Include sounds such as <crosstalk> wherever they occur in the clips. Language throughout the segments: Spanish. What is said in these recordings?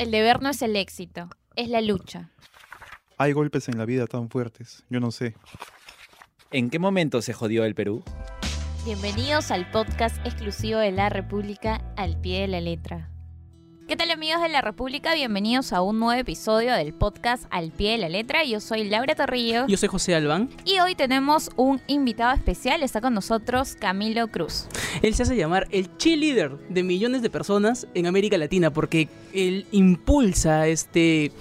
El deber no es el éxito, es la lucha. Hay golpes en la vida tan fuertes, yo no sé. ¿En qué momento se jodió el Perú? Bienvenidos al podcast exclusivo de la República al pie de la letra. ¿Qué tal amigos de la República? Bienvenidos a un nuevo episodio del podcast Al pie de la letra. Yo soy Laura Torrillo. Yo soy José Albán. Y hoy tenemos un invitado especial. Está con nosotros Camilo Cruz. Él se hace llamar el cheerleader de millones de personas en América Latina porque él impulsa este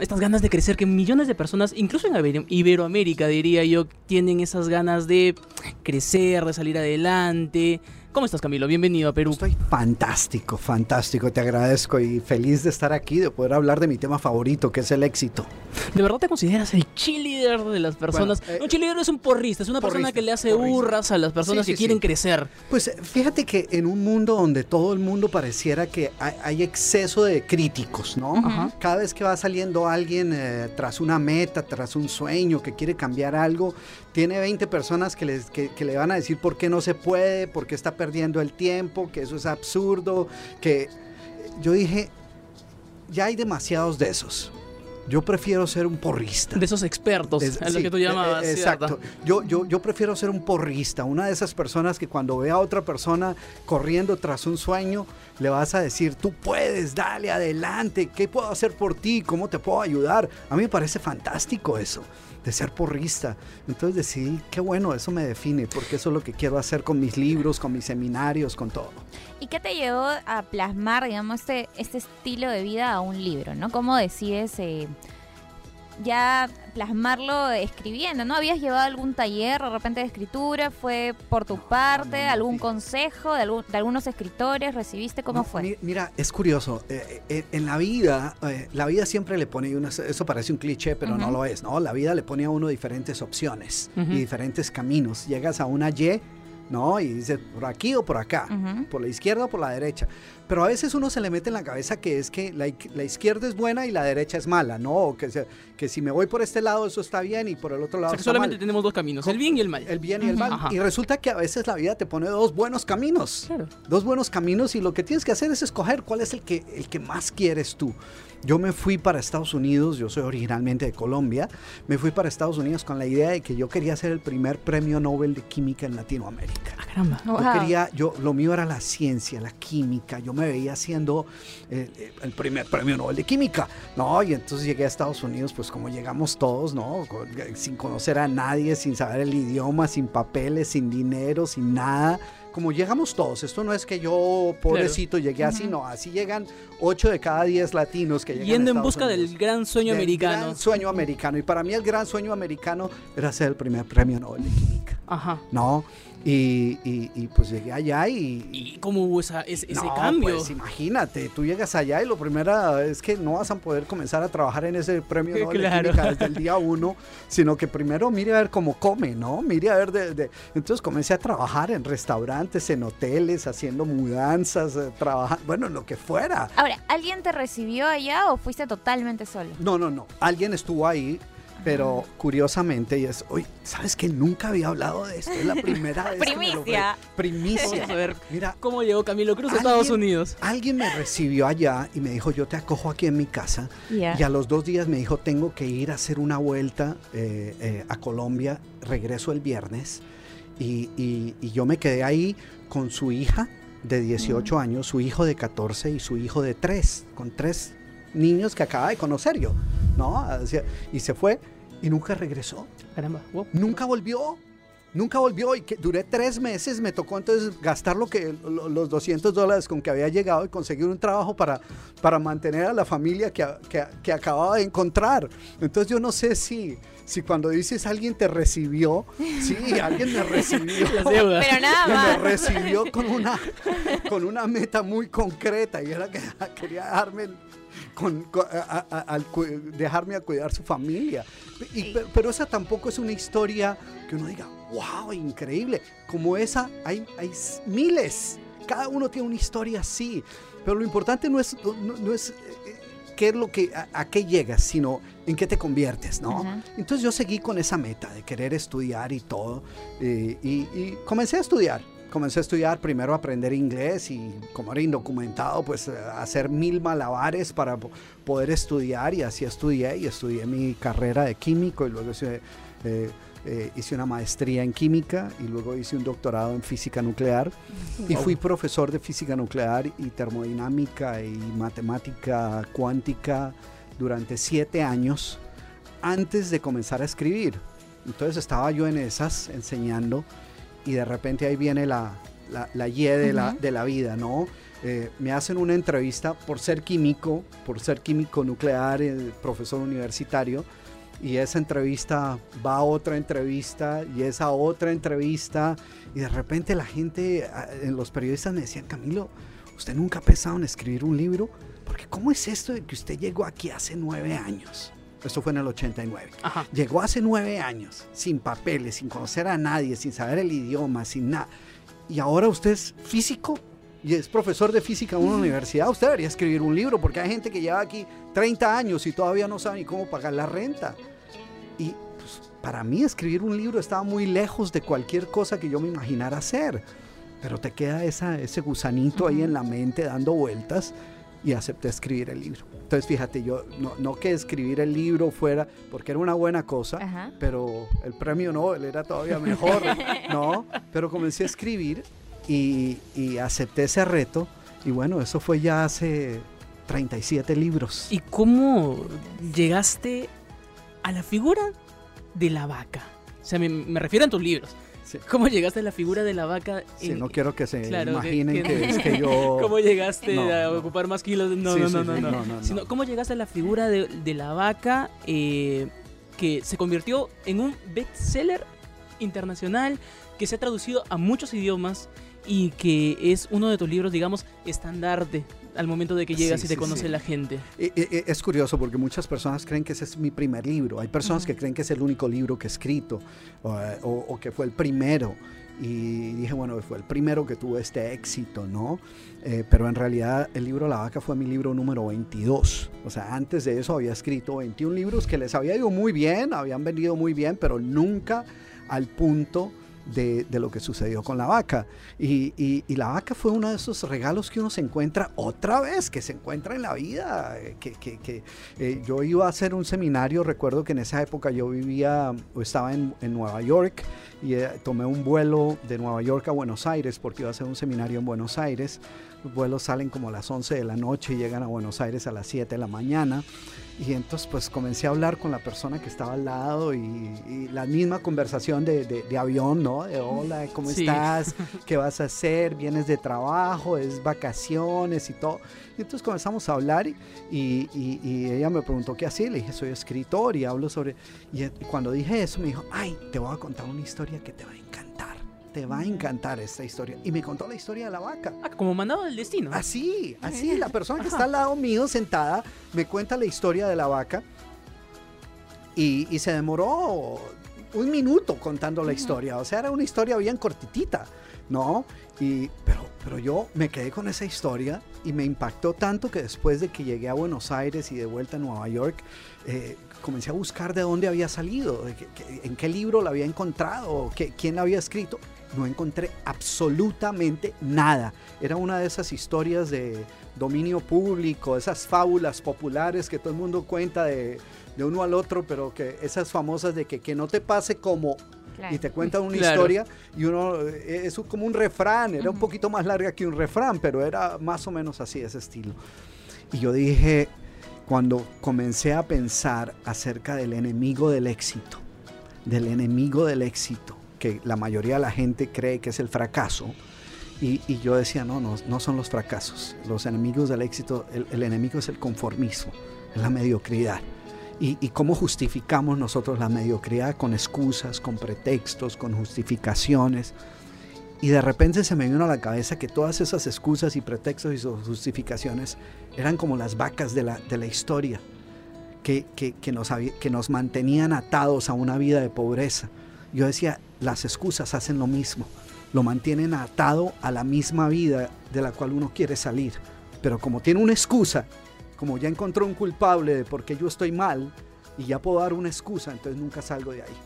estas ganas de crecer que millones de personas, incluso en Iberoamérica diría yo, tienen esas ganas de crecer, de salir adelante, ¿Cómo estás, Camilo? Bienvenido a Perú. Estoy fantástico, fantástico. Te agradezco y feliz de estar aquí, de poder hablar de mi tema favorito, que es el éxito. ¿De verdad te consideras el cheerleader de las personas? Un eh, cheerleader es un porrista, es una persona que le hace hurras a las personas que quieren crecer. Pues fíjate que en un mundo donde todo el mundo pareciera que hay, exceso de críticos, ¿no? Cada vez que va saliendo alguien eh, tras una meta, tras un sueño, que quiere cambiar algo, tiene 20 personas que, les, que, le van a decir por qué no se puede, por qué está perdiendo el tiempo, que eso es absurdo, que yo dije, ya hay demasiados de esos. Yo prefiero ser un porrista. De esos expertos, es, lo que tú llamabas. Eh, exacto. Yo, yo, yo prefiero ser un porrista, una de esas personas que cuando ve a otra persona corriendo tras un sueño, le vas a decir, tú puedes, dale adelante, ¿qué puedo hacer por ti? ¿Cómo te puedo ayudar? A mí me parece fantástico eso de ser porrista. Entonces decidí, qué bueno, eso me define, porque eso es lo que quiero hacer con mis libros, con mis seminarios, con todo. ¿Y qué te llevó a plasmar, digamos, este, este estilo de vida a un libro? ¿no? ¿Cómo decides eh, ya plasmarlo escribiendo, ¿no? ¿Habías llevado algún taller de repente de escritura? ¿Fue por tu parte? ¿Algún consejo de, algunos escritores? ¿Recibiste? ¿Cómo fue? Mira, es curioso. Eh, eh, en la vida, eh, la vida siempre le pone, eso parece un cliché, pero no lo es, ¿no? La vida le pone a uno diferentes opciones y diferentes caminos. Llegas a una Y ¿no? Y dice, por aquí o por acá, por la izquierda o por la derecha. Pero a veces uno se le mete en la cabeza que es que la, izquierda es buena y la derecha es mala, ¿no? O que, que si me voy por este lado eso está bien y por el otro lado o solamente tenemos dos caminos, el bien y el mal. El bien y el mal. Y resulta que a veces la vida te pone dos buenos caminos. Dos buenos caminos y lo que tienes que hacer es escoger cuál es el que, el que más quieres tú. Yo me fui para Estados Unidos, yo soy originalmente de Colombia, me fui para Estados Unidos con la idea de que yo quería ser el primer premio Nobel de Química en Latinoamérica. Ah, caramba. Yo quería, yo, lo mío era la ciencia, la química, yo me veía siendo eh, eh, el primer premio Nobel de Química, ¿no? Y entonces llegué a Estados Unidos, pues como llegamos todos, ¿no? Sin conocer a nadie, sin saber el idioma, sin papeles, sin dinero, sin nada como llegamos todos, esto no es que yo, pobrecito, llegué así, no, así llegan 8 de cada 10 latinos que llegan Yendo en busca del gran sueño del americano. Gran sueño americano. Y para mí el gran sueño americano era ser el primer premio Nobel de Química. Ajá. ¿No? Y, y, pues llegué allá y... ¿Y cómo hubo esa, ese, cambio? Pues imagínate, tú llegas allá y lo primero es que no vas a poder comenzar a trabajar en ese premio Nobel de Química desde el día <laughs> uno, sino que primero mire a ver cómo come, ¿no? Mire a ver de, Entonces comencé a trabajar en restaurantes, en hoteles, haciendo mudanzas, eh, trabajando, bueno, lo que fuera. Ahora, ¿alguien te recibió allá o fuiste totalmente solo? No, no, no. Alguien estuvo ahí pero curiosamente, y es, hoy, ¿sabes que nunca había hablado de esto? Es la primera vez. <laughs> Primicia. Que Primicia. a ver, mira, ¿cómo llegó Camilo Cruz a Estados Unidos? Alguien me recibió allá y me dijo, yo te acojo aquí en mi casa. Y a los dos días me dijo, tengo que ir a hacer una vuelta eh, eh, a Colombia, regreso el viernes. Y, y, yo me quedé ahí con su hija de 18 mm. años, su hijo de 14 y su hijo de 3, con tres niños que acaba de conocer yo, ¿no? Y se fue y nunca regresó. Caramba, Nunca volvió. Nunca volvió y que duré tres meses, me tocó entonces gastar lo que, los 200 dólares con que había llegado y conseguir un trabajo para, para mantener a la familia que, que, que acababa de encontrar. Entonces yo no sé si, si cuando dices alguien te recibió, sí, alguien me recibió. Pero nada más. Me recibió con una, con una meta muy concreta y era que quería darme con, al dejarme a cuidar su familia. pero, esa tampoco es una historia que uno diga, wow, increíble. Como esa hay, hay miles. Cada uno tiene una historia así. Pero lo importante no es, no, es eh, eh, qué es lo que, a, qué llegas, sino en qué te conviertes, ¿no? Entonces yo seguí con esa meta de querer estudiar y todo. Eh, y comencé a estudiar comencé a estudiar, primero a aprender inglés y como era indocumentado, pues eh, hacer mil malabares para po- poder estudiar y así estudié y estudié mi carrera de químico y luego hice, eh, eh, hice una maestría en química y luego hice un doctorado en física nuclear. Y fui profesor de física nuclear y termodinámica y matemática cuántica durante siete años antes de comenzar a escribir. Entonces estaba yo en esas enseñando y de repente ahí viene la, la, la Y de, la, de la vida, ¿no? Eh, me hacen una entrevista por ser químico, por ser químico nuclear, eh, profesor universitario, y esa entrevista va a otra entrevista y esa otra entrevista, y de repente la gente, ah, en los periodistas me decían, Camilo, ¿usted nunca ha pensado en escribir un libro? Porque ¿cómo es esto de que usted llegó aquí hace nueve años? Esto fue en el 89. Ajá. Llegó hace nueve años, sin papeles, sin conocer a nadie, sin saber el idioma, sin nada. Y ahora usted es físico y es profesor de física en una universidad. Usted debería escribir un libro porque hay gente que lleva aquí 30 años y todavía no sabe ni cómo pagar la renta. Y pues, para mí escribir un libro estaba muy lejos de cualquier cosa que yo me imaginara hacer. Pero te queda esa, ese gusanito ahí en la mente dando vueltas y acepté escribir el libro. Entonces fíjate, yo no, no que escribir el libro fuera, porque era una buena cosa, Ajá. pero el premio Nobel era todavía mejor, <laughs> ¿no? Pero comencé a escribir y, y acepté ese reto y bueno, eso fue ya hace 37 libros. ¿Y cómo llegaste a la figura de la vaca? O sea, me, me refiero a tus libros. Sí. ¿Cómo llegaste a la figura de la vaca? Sí, en- no quiero que se claro, imaginen que- que, es que <laughs> yo... ¿Cómo llegaste No, a no. ocupar más kilos? No, Sí, no, no, no, no. no, no, no. Sino, ¿cómo llegaste a la figura de, de la vaca eh, que se convirtió en un bestseller internacional, que se ha traducido a muchos idiomas y que es uno de tus libros, digamos, estandarte al momento de que llegas Sí, y te sí, conoce sí. la gente? E- e- Es curioso porque muchas personas creen que ese es mi primer libro. Hay personas que creen que es el único libro que he escrito o, o- o que fue el primero. Y dije, bueno, fue el primero que tuvo este éxito, ¿no? Eh, pero en realidad el libro La Vaca fue mi libro número 22. O sea, antes de eso había escrito 21 libros que les había ido muy bien, habían vendido muy bien, pero nunca al punto de, de lo que sucedió con la vaca. Y, y- la vaca fue uno de esos regalos que uno se encuentra otra vez, que se encuentra en la vida. eh, que- que, eh, yo iba a hacer un seminario, recuerdo que en esa época yo vivía o estaba en, en Nueva York y eh, tomé un vuelo de Nueva York a Buenos Aires porque iba a hacer un seminario en Buenos Aires. Los vuelos salen como a las 11 de la noche y llegan a Buenos Aires a las 7 de la mañana. Y entonces pues comencé a hablar con la persona que estaba al lado y, y la misma conversación de, de- de avión, ¿no? De hola, ¿cómo Sí. estás? <laughs> ¿Qué vas a hacer? ¿Vienes de trabajo? ¿Es vacaciones y todo? Y entonces comenzamos a hablar y, y- y- ella me preguntó qué hacía. Le dije, soy escritor y hablo sobre... Y y cuando dije eso me dijo, ay, te voy a contar una historia que te va a encantar. Te va a encantar esta historia. Y me contó la historia de la vaca. Ah, como mandado del destino. Así, así, la persona que está al lado mío sentada me cuenta la historia de la vaca y, y se demoró un minuto contando la historia, o sea, era una historia bien cortitita, ¿no? Y, pero, pero yo me quedé con esa historia y me impactó tanto que después de que llegué a Buenos Aires y de vuelta a Nueva York, eh, comencé a buscar de dónde había salido, de qué- qué- en qué libro la había encontrado, qué- quién la había escrito. No encontré absolutamente nada. Era una de esas historias de dominio público, esas fábulas populares que todo el mundo cuenta de, de uno al otro, pero que esas famosas de que, que no te pase como Claro. y te cuentan una <laughs> Claro. historia y uno eh, es como un refrán, era un poquito más larga que un refrán, pero era más o menos así ese estilo. Y yo dije, cuando comencé a pensar acerca del enemigo del éxito, del enemigo del éxito, que la mayoría de la gente cree que es el fracaso, y, yo decía, no, no, no son los fracasos, los enemigos del éxito, el, enemigo es el conformismo, es la mediocridad. Y, cómo justificamos nosotros la mediocridad con excusas, con pretextos, con justificaciones. Y de repente se me vino a la cabeza que todas esas excusas y pretextos y sus justificaciones eran como las vacas de la, de la historia, que, que- que nos, que nos mantenían atados a una vida de pobreza. Yo decía, las excusas hacen lo mismo, lo mantienen atado a la misma vida de la cual uno quiere salir. Pero como tiene una excusa, como ya encontró un culpable de por qué yo estoy mal, y ya puedo dar una excusa, entonces nunca salgo de ahí.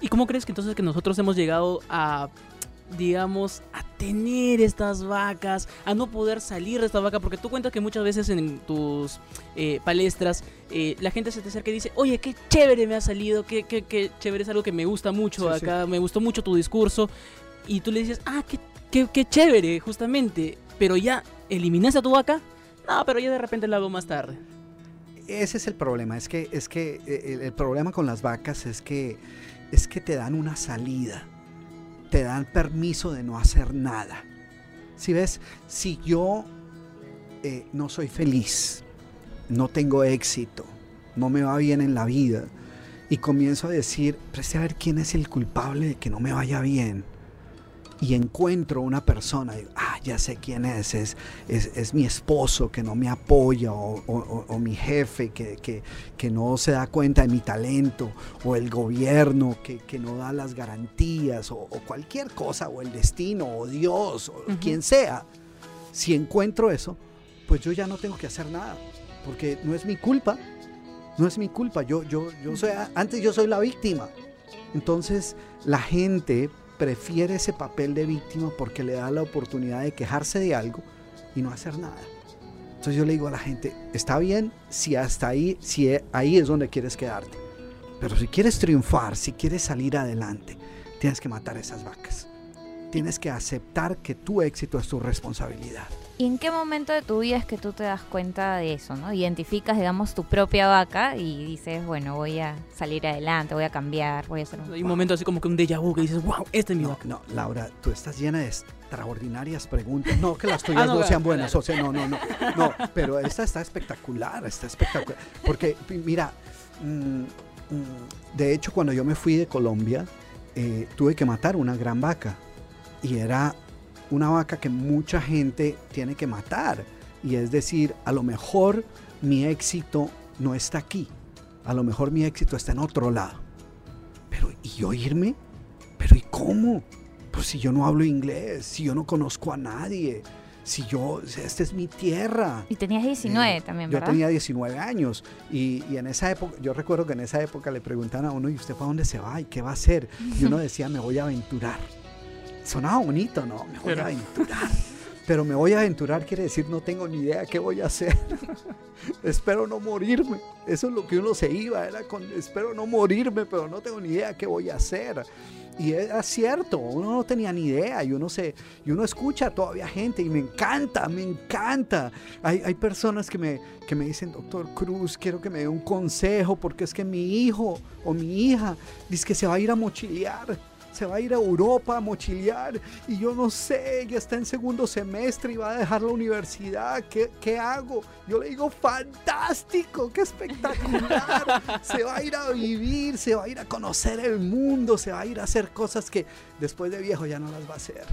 ¿Y cómo crees que entonces que nosotros hemos llegado a digamos, a tener estas vacas, a no poder salir de esta vaca, porque tú cuentas que muchas veces en tus eh, palestras eh, la gente se te acerca y dice, oye, qué chévere me ha salido, qué, qué, qué chévere es algo que me gusta mucho Sí, acá, me gustó mucho tu discurso, y tú le dices, ah, qué, qué, qué chévere, justamente, pero ya eliminaste a tu vaca, no, pero ya de repente lo hago más tarde. Ese es el problema, es que, es que eh, el, el problema con las vacas es que, es que te dan una salida, te dan permiso de no hacer nada. Si ves, si yo eh, no soy feliz, no tengo éxito, no me va bien en la vida, y comienzo a decir, preste a ver quién es el culpable de que no me vaya bien, y encuentro una persona, y, ah, ya sé quién es, es, es, es mi esposo que no me apoya, o, o- o- o mi jefe que, que- que no se da cuenta de mi talento, o el gobierno que, que no da las garantías, o, o cualquier cosa, o el destino, o Dios, o quien sea. Si encuentro eso, pues yo ya no tengo que hacer nada, porque no es mi culpa, no es mi culpa, yo, yo, yo soy, antes yo soy la víctima. Entonces la gente prefiere ese papel de víctima porque le da la oportunidad de quejarse de algo y no hacer nada. Entonces yo le digo a la gente, está bien si hasta ahí, si ahí es donde quieres quedarte. Pero si quieres triunfar, si quieres salir adelante, tienes que matar esas vacas. Tienes que aceptar que tu éxito es tu responsabilidad. ¿Y en qué momento de tu vida es que tú te das cuenta de eso, no? Identificas, digamos, tu propia vaca y dices, bueno, voy a salir adelante, voy a cambiar, voy a hacer un... Hay un momento así como que un déjà vu que dices, wow, esta es mi No, vaca. no, Laura, tú estás llena de extraordinarias preguntas. No que las <laughs> tuyas Ah, no, no, claro, sean buenas, claro. o sea, no, no, no, no, pero esta está espectacular, está espectacular. Porque, mira, mm, mm, de hecho, cuando yo me fui de Colombia, eh, tuve que matar una gran vaca. Y era una vaca que mucha gente tiene que matar. Y es decir, a lo mejor mi éxito no está aquí. A lo mejor mi éxito está en otro lado. Pero, ¿y yo irme? ¿Pero y cómo? Pues si yo no hablo inglés, si yo no conozco a nadie, si yo, esta es mi tierra. Y tenías 19 Eh, también, Yo ¿verdad? tenía 19 años y, y en esa época, yo recuerdo que en esa época le preguntaban a uno, ¿y usted para dónde se va? ¿Y qué va a hacer? Y uno <laughs> decía, me voy a aventurar. Sonaba bonito, ¿no? Me voy Pero- a aventurar. Pero me voy a aventurar quiere decir no tengo ni idea qué voy a hacer. <laughs> espero no morirme. Eso es lo que uno se iba, era con espero no morirme, pero no tengo ni idea qué voy a hacer. Y era cierto, uno no tenía ni idea y uno, se, y uno escucha todavía gente y me encanta, me encanta. Hay, hay personas que me, que me dicen, doctor Cruz, quiero que me dé un consejo porque es que mi hijo o mi hija dice que se va a ir a mochilear. Se va a ir a Europa a mochilear y yo no sé, ya está en segundo semestre y va a dejar la universidad. ¿Qué, qué hago? Yo le digo, fantástico, qué espectacular. <laughs> se va a ir a vivir, se va a ir a conocer el mundo, se va a ir a hacer cosas que después de viejo ya no las va a hacer.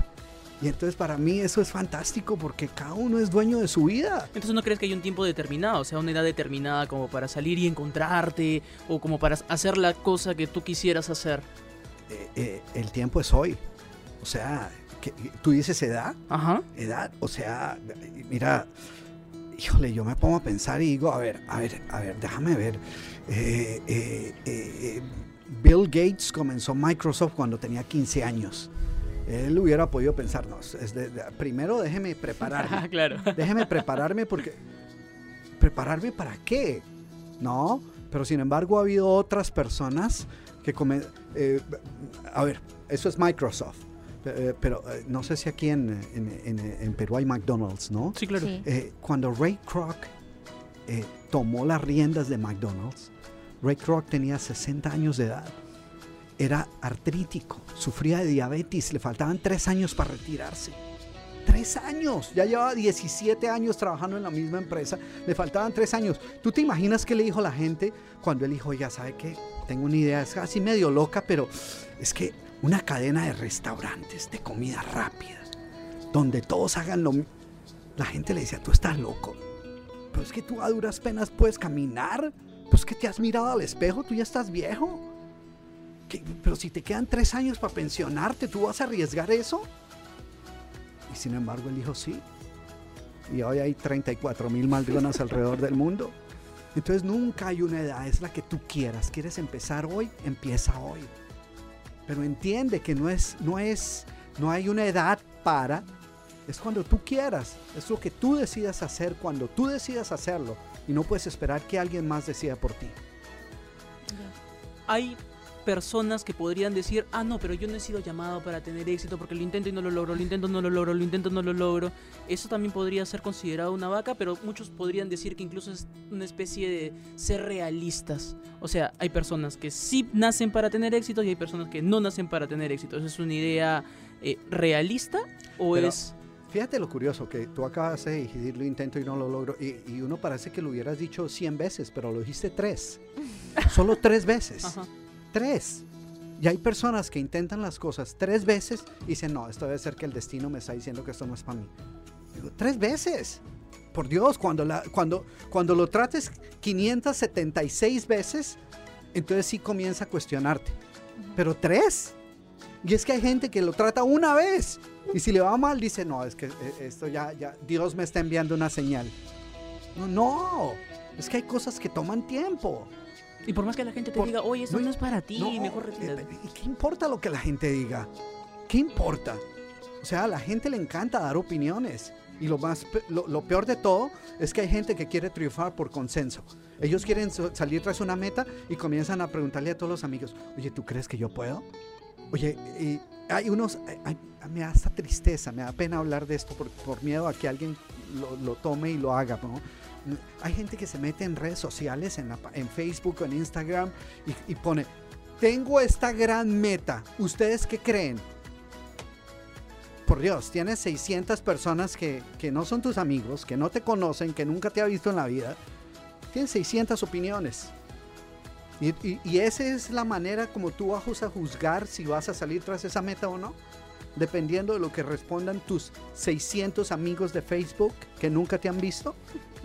Y entonces para mí eso es fantástico porque cada uno es dueño de su vida. Entonces no crees que hay un tiempo determinado, o sea, una edad determinada como para salir y encontrarte o como para hacer la cosa que tú quisieras hacer. Eh, eh, el tiempo es hoy. O sea, que- tú dices edad, Ajá. edad, o sea, mira, híjole, yo me pongo a pensar y digo, a ver, a ver, a ver, déjame ver. Eh, Bill Gates comenzó Microsoft cuando tenía 15 años. Él hubiera podido pensar, no, es de- de- primero déjeme prepararme. <laughs> claro. Déjeme prepararme porque... ¿Prepararme para qué? No, pero sin embargo ha habido otras personas que comen... eh, a ver, eso es Microsoft. eh, pero eh, no sé si aquí en, en- en- en Perú hay McDonald's, ¿no? Sí, claro. Sí. Eh, cuando Ray Kroc eh, tomó las riendas de McDonald's, Ray Kroc tenía 60 años de edad. Era artrítico, sufría de diabetes, le faltaban tres años para retirarse. Tres años, ya llevaba 17 años trabajando en la misma empresa, le faltaban tres años. ¿Tú te imaginas qué le dijo la gente cuando él dijo, ya sabe qué? Tengo una idea, es así medio loca, pero es que una cadena de restaurantes de comida rápida, donde todos hagan lo mismo. La gente le decía, tú estás loco. Pero es que tú a duras penas puedes caminar. Pues que te has mirado al espejo, tú ya estás viejo. ¿Qué? Pero si te quedan tres años para pensionarte, ¿tú vas a arriesgar eso? Y sin embargo, él dijo sí. Y hoy hay 34 mil McDonald's alrededor del mundo. Entonces nunca hay una edad, es la que tú quieras. ¿Quieres empezar hoy? Empieza hoy. Pero entiende que no es, no es No hay una edad para. Es cuando tú quieras. Es lo que tú decidas hacer cuando tú decidas hacerlo. Y no puedes esperar que alguien más decida por ti. Hay personas que podrían decir, ah, no, pero yo no he sido llamado para tener éxito porque lo intento y no lo logro, lo intento, no lo logro, lo intento, no lo logro. Eso también podría ser considerado una vaca, pero muchos podrían decir que incluso es una especie de ser realistas. O sea, hay personas que sí nacen para tener éxito y hay personas que no nacen para tener éxito. ¿Esa es una idea eh, realista o Pero- es... Fíjate lo curioso, que tú acabas de decir lo intento y no lo logro. Y, y uno parece que lo hubieras dicho 100 veces, pero lo dijiste tres. <laughs> Solo tres veces. Ajá. Tres. Y hay personas que intentan las cosas tres veces y dicen, no, esto debe ser que el destino me está diciendo que esto no es para mí. Digo, tres veces. Por Dios, cuando, la, cuando, cuando lo trates 576 veces, entonces sí comienza a cuestionarte. Pero tres. Y es que hay gente que lo trata una vez. Y si le va mal, dice, no, es que eh, esto ya, ya, Dios me está enviando una señal. No, no. Es que hay cosas que toman tiempo. Y por más que la gente te Por- diga, oye, eso no, no, es para ti, No, mejor eh, retírate. eh, ¿Y qué importa lo que la gente diga? ¿Qué importa? O sea, a la gente le encanta dar opiniones. Y lo, más, lo, lo peor de todo es que hay gente que quiere triunfar por consenso. Ellos quieren so- salir tras una meta y comienzan a preguntarle a todos los amigos, oye, ¿tú crees que yo puedo? Oye, y hay unos, ay, ay, me da esta tristeza, me da pena hablar de esto por, por miedo a que alguien lo, lo tome y lo haga. ¿no? Hay gente que se mete en redes sociales, en, la en Facebook en Instagram y, y pone, tengo esta gran meta, ¿ustedes qué creen? Por Dios, tienes 600 personas que, que no son tus amigos, que no te conocen, que nunca te ha visto en la vida. Tienes 600 opiniones. Y, y, y esa es la manera como tú vas a juzgar si vas a salir tras esa meta o no. Dependiendo de lo que respondan tus 600 amigos de Facebook que nunca te han visto.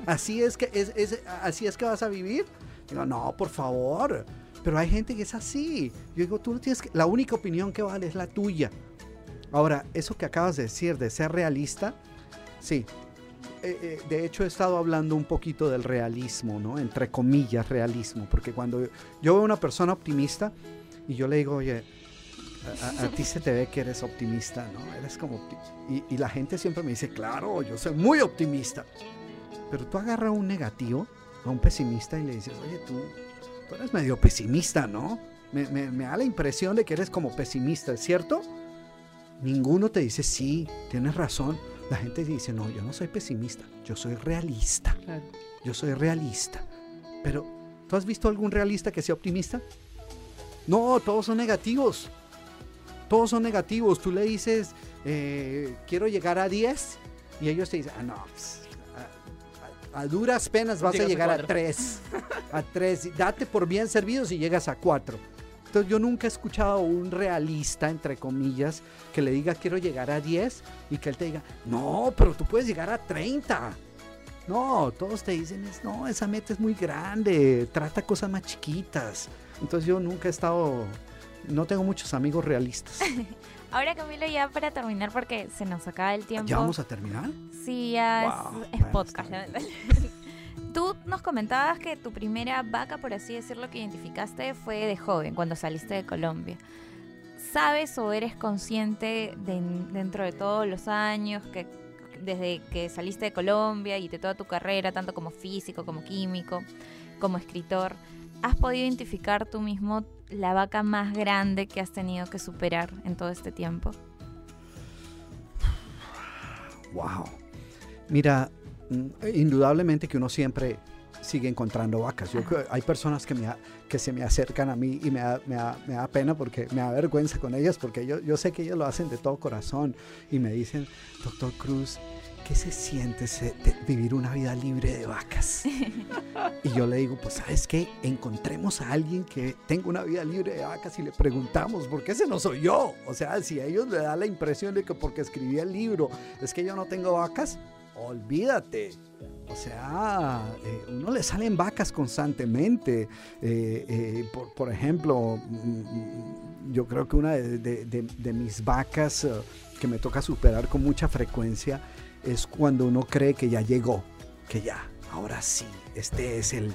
Así es que, es, es- así es que vas a vivir. Digo, no, por favor. Pero hay gente que es así. Yo digo, tú no tienes que... La única opinión que vale es la tuya. Ahora, eso que acabas de decir, de ser realista, sí. Eh, eh, de hecho, he estado hablando un poquito del realismo, ¿no? Entre comillas, realismo. Porque cuando yo veo una persona optimista y yo le digo, oye, a, a- a ti se te ve que eres optimista, ¿no? Eres como... opti-". Y, y la gente siempre me dice, claro, yo soy muy optimista. Pero tú agarras a un negativo, a un pesimista y le dices, oye, tú, tú eres medio pesimista, ¿no? Me, me- me da la impresión de que eres como pesimista, ¿es cierto? Ninguno te dice, sí, tienes razón. La gente dice, no, yo no soy pesimista, yo soy realista. Claro. Yo soy realista. Pero, ¿tú has visto algún realista que sea optimista? No, todos son negativos. Todos son negativos. Tú le dices, eh, quiero llegar a 10 y ellos te dicen, ah, no, pues, a, a- a duras penas vas a Llegas a llegar a cuatro. 3. A 3. Date por bien servido si llegas a 4. Entonces yo nunca he escuchado a un realista, entre comillas, que le diga quiero llegar a 10 y que él te diga, no, pero tú puedes llegar a 30. No, todos te dicen, no, esa meta es muy grande, trata cosas más chiquitas. Entonces yo nunca he estado, no tengo muchos amigos realistas. <laughs> Ahora Camilo ya para terminar porque se nos acaba el tiempo. ¿Ya vamos a terminar? Sí, ya Wow, es, es bueno, podcast. <laughs> Tú nos comentabas que tu primera vaca, por así decirlo, que identificaste fue de joven, cuando saliste de Colombia. ¿Sabes o eres consciente de, dentro de todos los años que desde que saliste de Colombia y de toda tu carrera, tanto como físico, como químico, como escritor, has podido identificar tú mismo la vaca más grande que has tenido que superar en todo este tiempo? Wow. Mira, mm, indudablemente que uno siempre sigue encontrando vacas. Yo, hay personas que, me, que se me acercan a mí y me da, me da- me da pena porque me da vergüenza con ellas porque yo, yo sé que ellos lo hacen de todo corazón y me dicen, doctor Cruz, ¿qué se siente se- de vivir una vida libre de vacas? <laughs> y yo le digo, pues sabes qué, encontremos a alguien que tenga una vida libre de vacas y le preguntamos, porque ese no soy yo. O sea, si a ellos le da la impresión de que porque escribí el libro es que yo no tengo vacas, olvídate. O sea, eh, uno le salen vacas constantemente. Eh, eh, por, por ejemplo, mm, yo creo que una de, de- de- de mis vacas eh, que me toca superar con mucha frecuencia es cuando uno cree que ya llegó, que ya, ahora sí, este es el,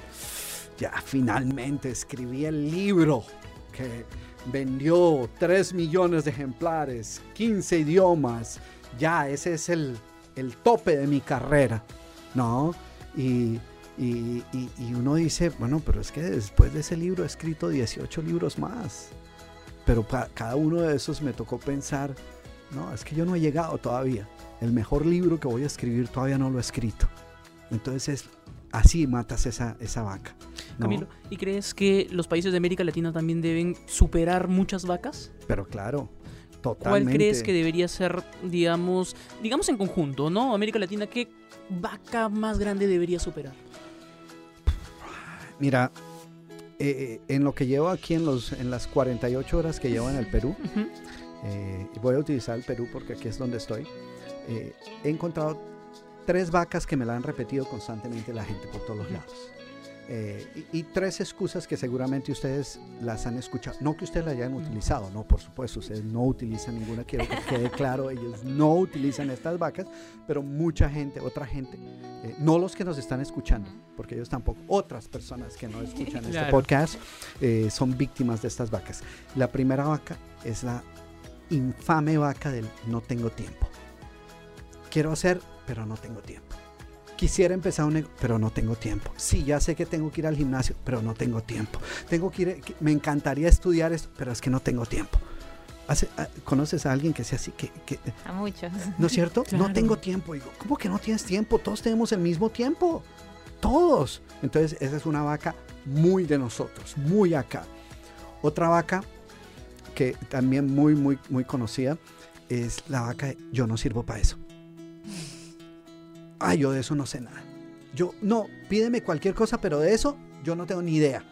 ya finalmente escribí el libro, que vendió 3 millones de ejemplares, 15 idiomas, ya ese es el, el tope de mi carrera, ¿no? Y, y- y- y uno dice, bueno, pero es que después de ese libro he escrito 18 libros más. Pero pa- cada uno de esos me tocó pensar, no, es que yo no he llegado todavía. El mejor libro que voy a escribir todavía no lo he escrito. Entonces es, así matas esa, esa vaca. ¿no? Camilo, ¿y crees que los países de América Latina también deben superar muchas vacas? Pero claro, ¿Cuál totalmente. crees que debería ser, digamos, digamos en conjunto, ¿no? América Latina, ¿qué vaca más grande debería superar? Mira, eh, en lo que llevo aquí en, los, en las 48 horas que llevo en el Perú. Eh, voy a utilizar el Perú porque aquí es donde estoy, eh, he encontrado tres vacas que me la han repetido constantemente la gente por todos los lados. Eh, y, y tres excusas que seguramente ustedes las han escuchado. No que ustedes la hayan utilizado, no, por supuesto, ustedes no utilizan ninguna, quiero que quede claro, <laughs> ellos no utilizan estas vacas, pero mucha gente, otra gente, eh, no los que nos están escuchando, porque ellos tampoco, otras personas que no escuchan este Claro. podcast eh, son víctimas de estas vacas. La primera vaca es la infame vaca del no tengo tiempo. Quiero hacer, pero no tengo tiempo. Quisiera empezar un negocio, pero no tengo tiempo. Sí, ya sé que tengo que ir al gimnasio, pero no tengo tiempo. Tengo que ir, me encantaría estudiar esto, pero es que no tengo tiempo. Hace- ah, ¿Conoces a alguien que sea así? Que, que- A muchos. ¿No es cierto? Claro. No tengo tiempo. Digo, ¿cómo que no tienes tiempo? Todos tenemos el mismo tiempo. Todos. Entonces, esa es una vaca muy de nosotros, muy acá. Otra vaca que también muy, muy, muy conocida es la vaca yo no sirvo para eso. Ay, yo de eso no sé nada. Yo, no, pídeme cualquier cosa, pero de eso yo no tengo ni idea.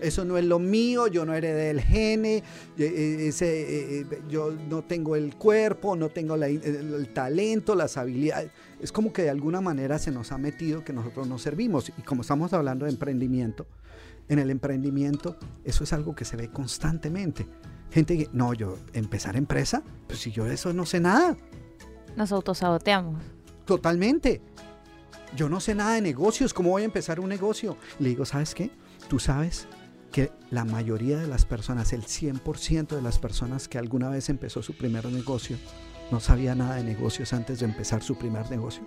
Eso no es lo mío, yo no heredé el gene, ese, eh, eh, yo no tengo el cuerpo, no tengo el talento, las habilidades. Es como que de alguna manera se nos ha metido que nosotros no servimos. Y como estamos hablando de emprendimiento, en el emprendimiento eso es algo que se ve constantemente. Gente que, no, yo empezar empresa, pues si yo de eso no sé nada. Nos autosaboteamos. Totalmente. Yo no sé nada de negocios, ¿cómo voy a empezar un negocio? Le digo, ¿sabes qué? Tú sabes que la mayoría de las personas, el 100% de las personas que alguna vez empezó su primer negocio, no sabía nada de negocios antes de empezar su primer negocio.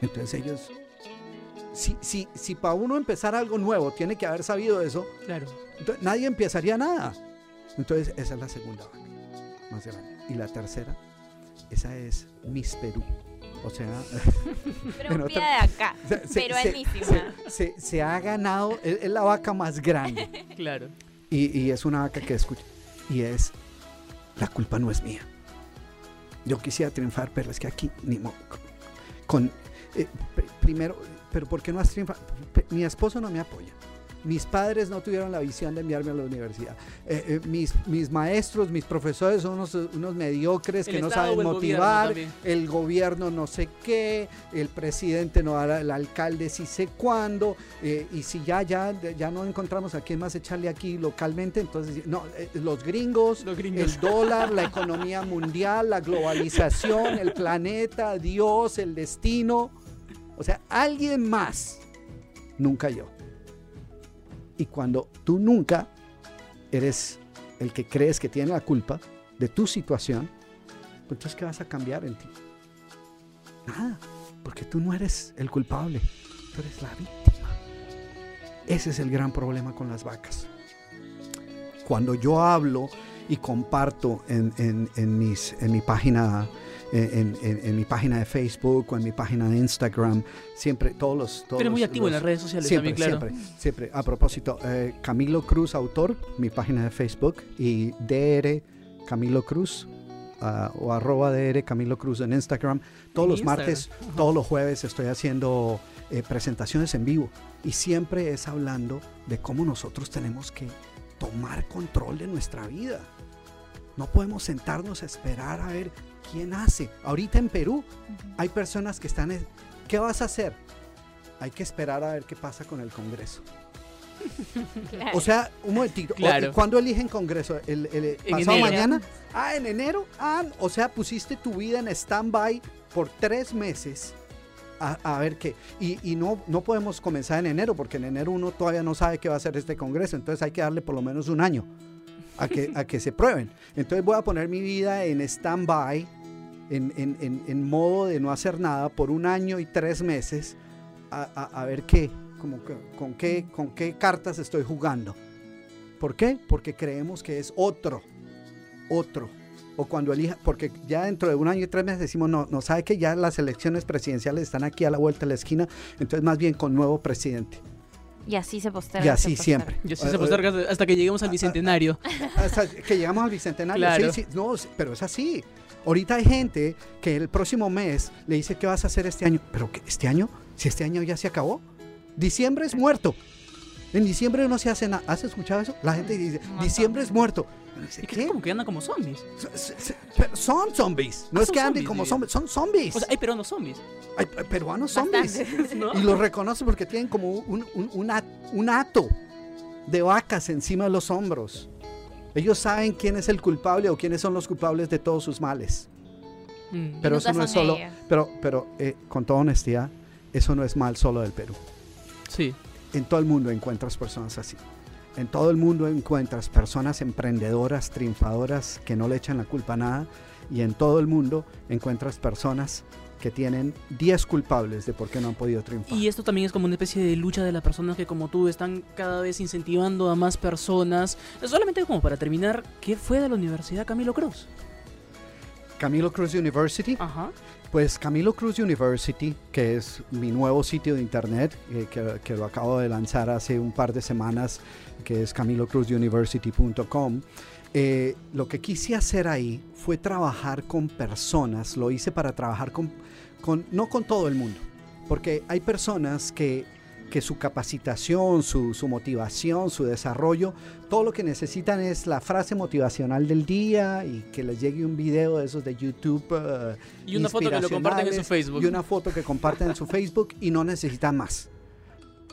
Entonces ellos, si, si, si para uno empezar algo nuevo tiene que haber sabido eso, Claro. entonces, nadie empezaría nada. Entonces, esa es la segunda vaca más grande. Y la tercera, esa es Miss Perú. O sea, <laughs> Propia otra- de acá. <laughs> se, se- Peruanísima. se- se- se ha ganado, es, es la vaca más grande. <laughs> Claro. Y, y es una vaca que escucha. Y es, la culpa no es mía. Yo quisiera triunfar, pero es que aquí ni mo- con, eh, pr- primero, pero ¿por qué no has triunfado? Mi esposo no me apoya. Mis padres no tuvieron la visión de enviarme a la universidad. Eh, eh, mis, mis maestros, mis profesores son unos, unos mediocres El que no saben gobierno motivar. también. El gobierno no sé qué, el presidente no hará, el alcalde sí sé cuándo, eh, y si ya, ya, ya no encontramos a quién más echarle aquí localmente, entonces, no, los gringos, Los gringos. el dólar, la economía mundial, la globalización, el planeta, Dios, el destino, o sea, alguien más, nunca yo. Y cuando tú nunca eres el que crees que tiene la culpa de tu situación, pues entonces ¿qué vas a cambiar en ti? Nada, porque tú no eres el culpable, tú eres la víctima. Ese es el gran problema con las vacas. Cuando yo hablo y comparto en, en- en mis, en mi página en, en- en mi página de Facebook o en mi página de Instagram, siempre todos los... Todos muy los- activo en las redes sociales Siempre, también, claro. siempre, siempre. A propósito, eh, Camilo Cruz, autor, mi página de Facebook, y DR Camilo Cruz, ah, o arroba DR Camilo Cruz en Instagram. Todos En los Instagram. martes, todos los jueves estoy haciendo eh, presentaciones en vivo. Y siempre es hablando de cómo nosotros tenemos que tomar control de nuestra vida. No podemos sentarnos a esperar a ver quién hace. Ahorita en Perú hay personas que están... ¿Qué vas a hacer? Hay que esperar a ver qué pasa con el Congreso. <laughs> Claro. O sea, un momentito. Claro. ¿Cuándo eligen Congreso? ¿El, el- En pasado enero. mañana? Ah, en enero. Ah, o sea, pusiste tu vida en stand-by por tres meses a, a ver qué. Y, y no, no podemos comenzar en enero, porque en enero uno todavía no sabe qué va a hacer este Congreso, entonces hay que darle por lo menos un año a que, a que se prueben. Entonces voy a poner mi vida en stand-by, en, en- en- modo de no hacer nada por un año y tres meses, a, a- ver qué, como con, qué, con qué cartas estoy jugando. ¿Por qué? Porque creemos que es otro, otro. O cuando elija, porque ya dentro de un año y tres meses decimos, no, no sabe que ya las elecciones presidenciales están aquí a la vuelta de la esquina, entonces más bien con nuevo presidente. Y así se posterga. Y así posterga. siempre. Y así Eh, se eh, posterga hasta- hasta que lleguemos al bicentenario. hasta que llegamos al bicentenario. Claro. Sí, sí, no, pero es así. Ahorita hay gente que el próximo mes le dice qué vas a hacer este año. ¿Pero qué? este año? Si este año ya se acabó. Diciembre es muerto. En diciembre no se hace nada. ¿Has escuchado eso? La gente dice, diciembre es muerto. Dice, Es ¿Qué? como que andan como zombies. Pero Son zombies. No Ah, es que anden zombies, como zombies, son zombies. O sea, hay peruanos zombies. Hay peruanos zombies. ¿no? Y los reconoce porque tienen como un, un, un un hato de vacas encima de los hombros. Ellos saben quién es el culpable o quiénes son los culpables de todos sus males. Mm. Pero eso no es solo, pero, pero eh, con toda honestidad, eso no es mal solo del Perú. Sí. En todo el mundo encuentras personas así. En todo el mundo encuentras personas emprendedoras, triunfadoras, que no le echan la culpa a nada. Y en todo el mundo encuentras personas que tienen 10 culpables de por qué no han podido triunfar. Y esto también es como una especie de lucha de las personas que como tú están cada vez incentivando a más personas. Solamente como para terminar, ¿qué fue de la Universidad Camilo Cruz? Camilo Cruz University. Ajá. Pues Camilo Cruz University, que es mi nuevo sitio de internet, eh, que, que lo acabo de lanzar hace un par de semanas, que es camilocruzuniversity.com. eh, lo que quise hacer ahí fue trabajar con personas, lo hice para trabajar con, con no con todo el mundo, porque hay personas que, que su capacitación, su, su motivación, su desarrollo, todo lo que necesitan es la frase motivacional del día y que les llegue un video de esos de YouTube. eh, Y una foto que lo comparten en su Facebook. Y una foto que comparten en su Facebook y no necesitan más.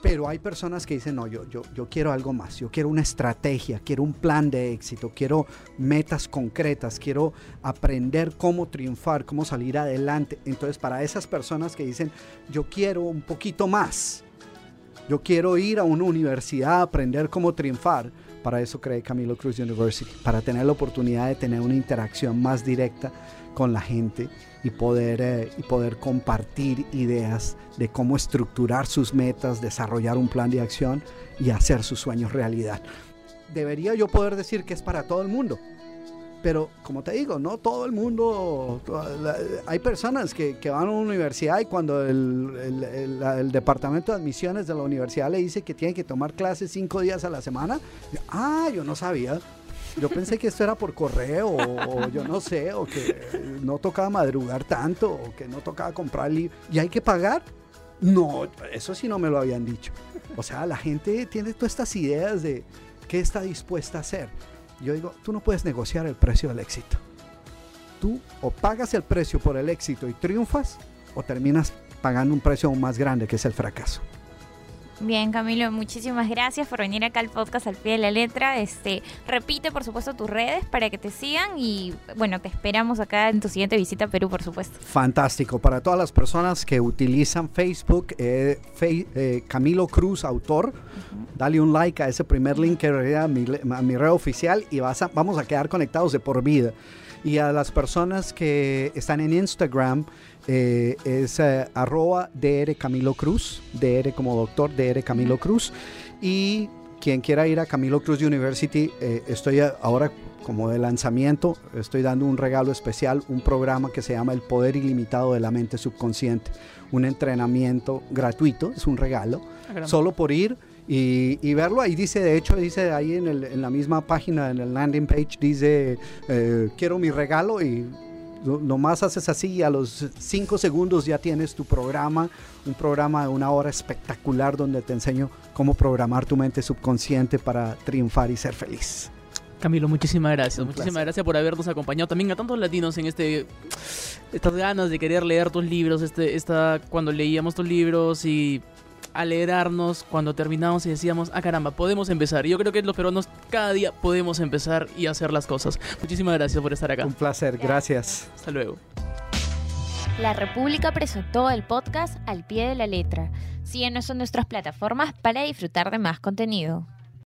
Pero hay personas que dicen, no, yo, yo, yo quiero algo más, yo quiero una estrategia, quiero un plan de éxito, quiero metas concretas, quiero aprender cómo triunfar, cómo salir adelante. Entonces, para esas personas que dicen, yo quiero un poquito más, yo quiero ir a una universidad a aprender cómo triunfar, para eso creé Camilo Cruz University, para tener la oportunidad de tener una interacción más directa con la gente y poder, eh, y poder compartir ideas de cómo estructurar sus metas, desarrollar un plan de acción y hacer sus sueños realidad. Debería yo poder decir que es para todo el mundo, pero como te digo, no todo el mundo, hay personas que, que van a una universidad y cuando el, el- el- el departamento de admisiones de la universidad le dice que tienen que tomar clases cinco días a la semana, ah, yo no sabía. Yo pensé que esto era por correo o, o yo no sé, o que no tocaba madrugar tanto, o que no tocaba comprar libros. ¿Y hay que pagar? No, eso sí no me lo habían dicho. O sea, la gente tiene todas estas ideas de qué está dispuesta a hacer. Yo digo, tú no puedes negociar el precio del éxito. Tú o pagas el precio por el éxito y triunfas, o terminas pagando un precio aún más grande que es el fracaso. Bien, Camilo, muchísimas gracias por venir acá al podcast al pie de la letra. Este, repite, por supuesto, tus redes para que te sigan y, bueno, te esperamos acá en tu siguiente visita a Perú, por supuesto. Fantástico. Para todas las personas que utilizan Facebook, eh, Fe- eh, Camilo Cruz, autor, dale un like a ese primer link que a mi, a mi red oficial y vas a- vamos a quedar conectados de por vida. Y a las personas que están en Instagram, eh, es eh, arroba DR Camilo Cruz, DR como doctor, DR Camilo Cruz. Y quien quiera ir a Camilo Cruz University, eh, estoy ahora como de lanzamiento, estoy dando un regalo especial, un programa que se llama El Poder Ilimitado de la Mente Subconsciente, un entrenamiento gratuito, es un regalo, solo por ir y, y verlo. Ahí dice, de hecho, dice ahí en, el- en la misma página, en el landing page, dice, eh, quiero mi regalo y nomás haces así y a los cinco segundos ya tienes tu programa, un programa de una hora espectacular donde te enseño cómo programar tu mente subconsciente para triunfar y ser feliz. Camilo, muchísimas gracias. Un muchísimas placer. gracias por habernos acompañado también a tantos latinos en este estas ganas de querer leer tus libros, este esta cuando leíamos tus libros y alegrarnos cuando terminamos y decíamos, "Ah, caramba, podemos empezar." Yo creo que los peruanos cada día podemos empezar y hacer las cosas. Muchísimas gracias por estar acá. Un placer, gracias. Hasta luego. La República presentó el podcast al pie de la letra. Síguenos en nuestras plataformas para disfrutar de más contenido.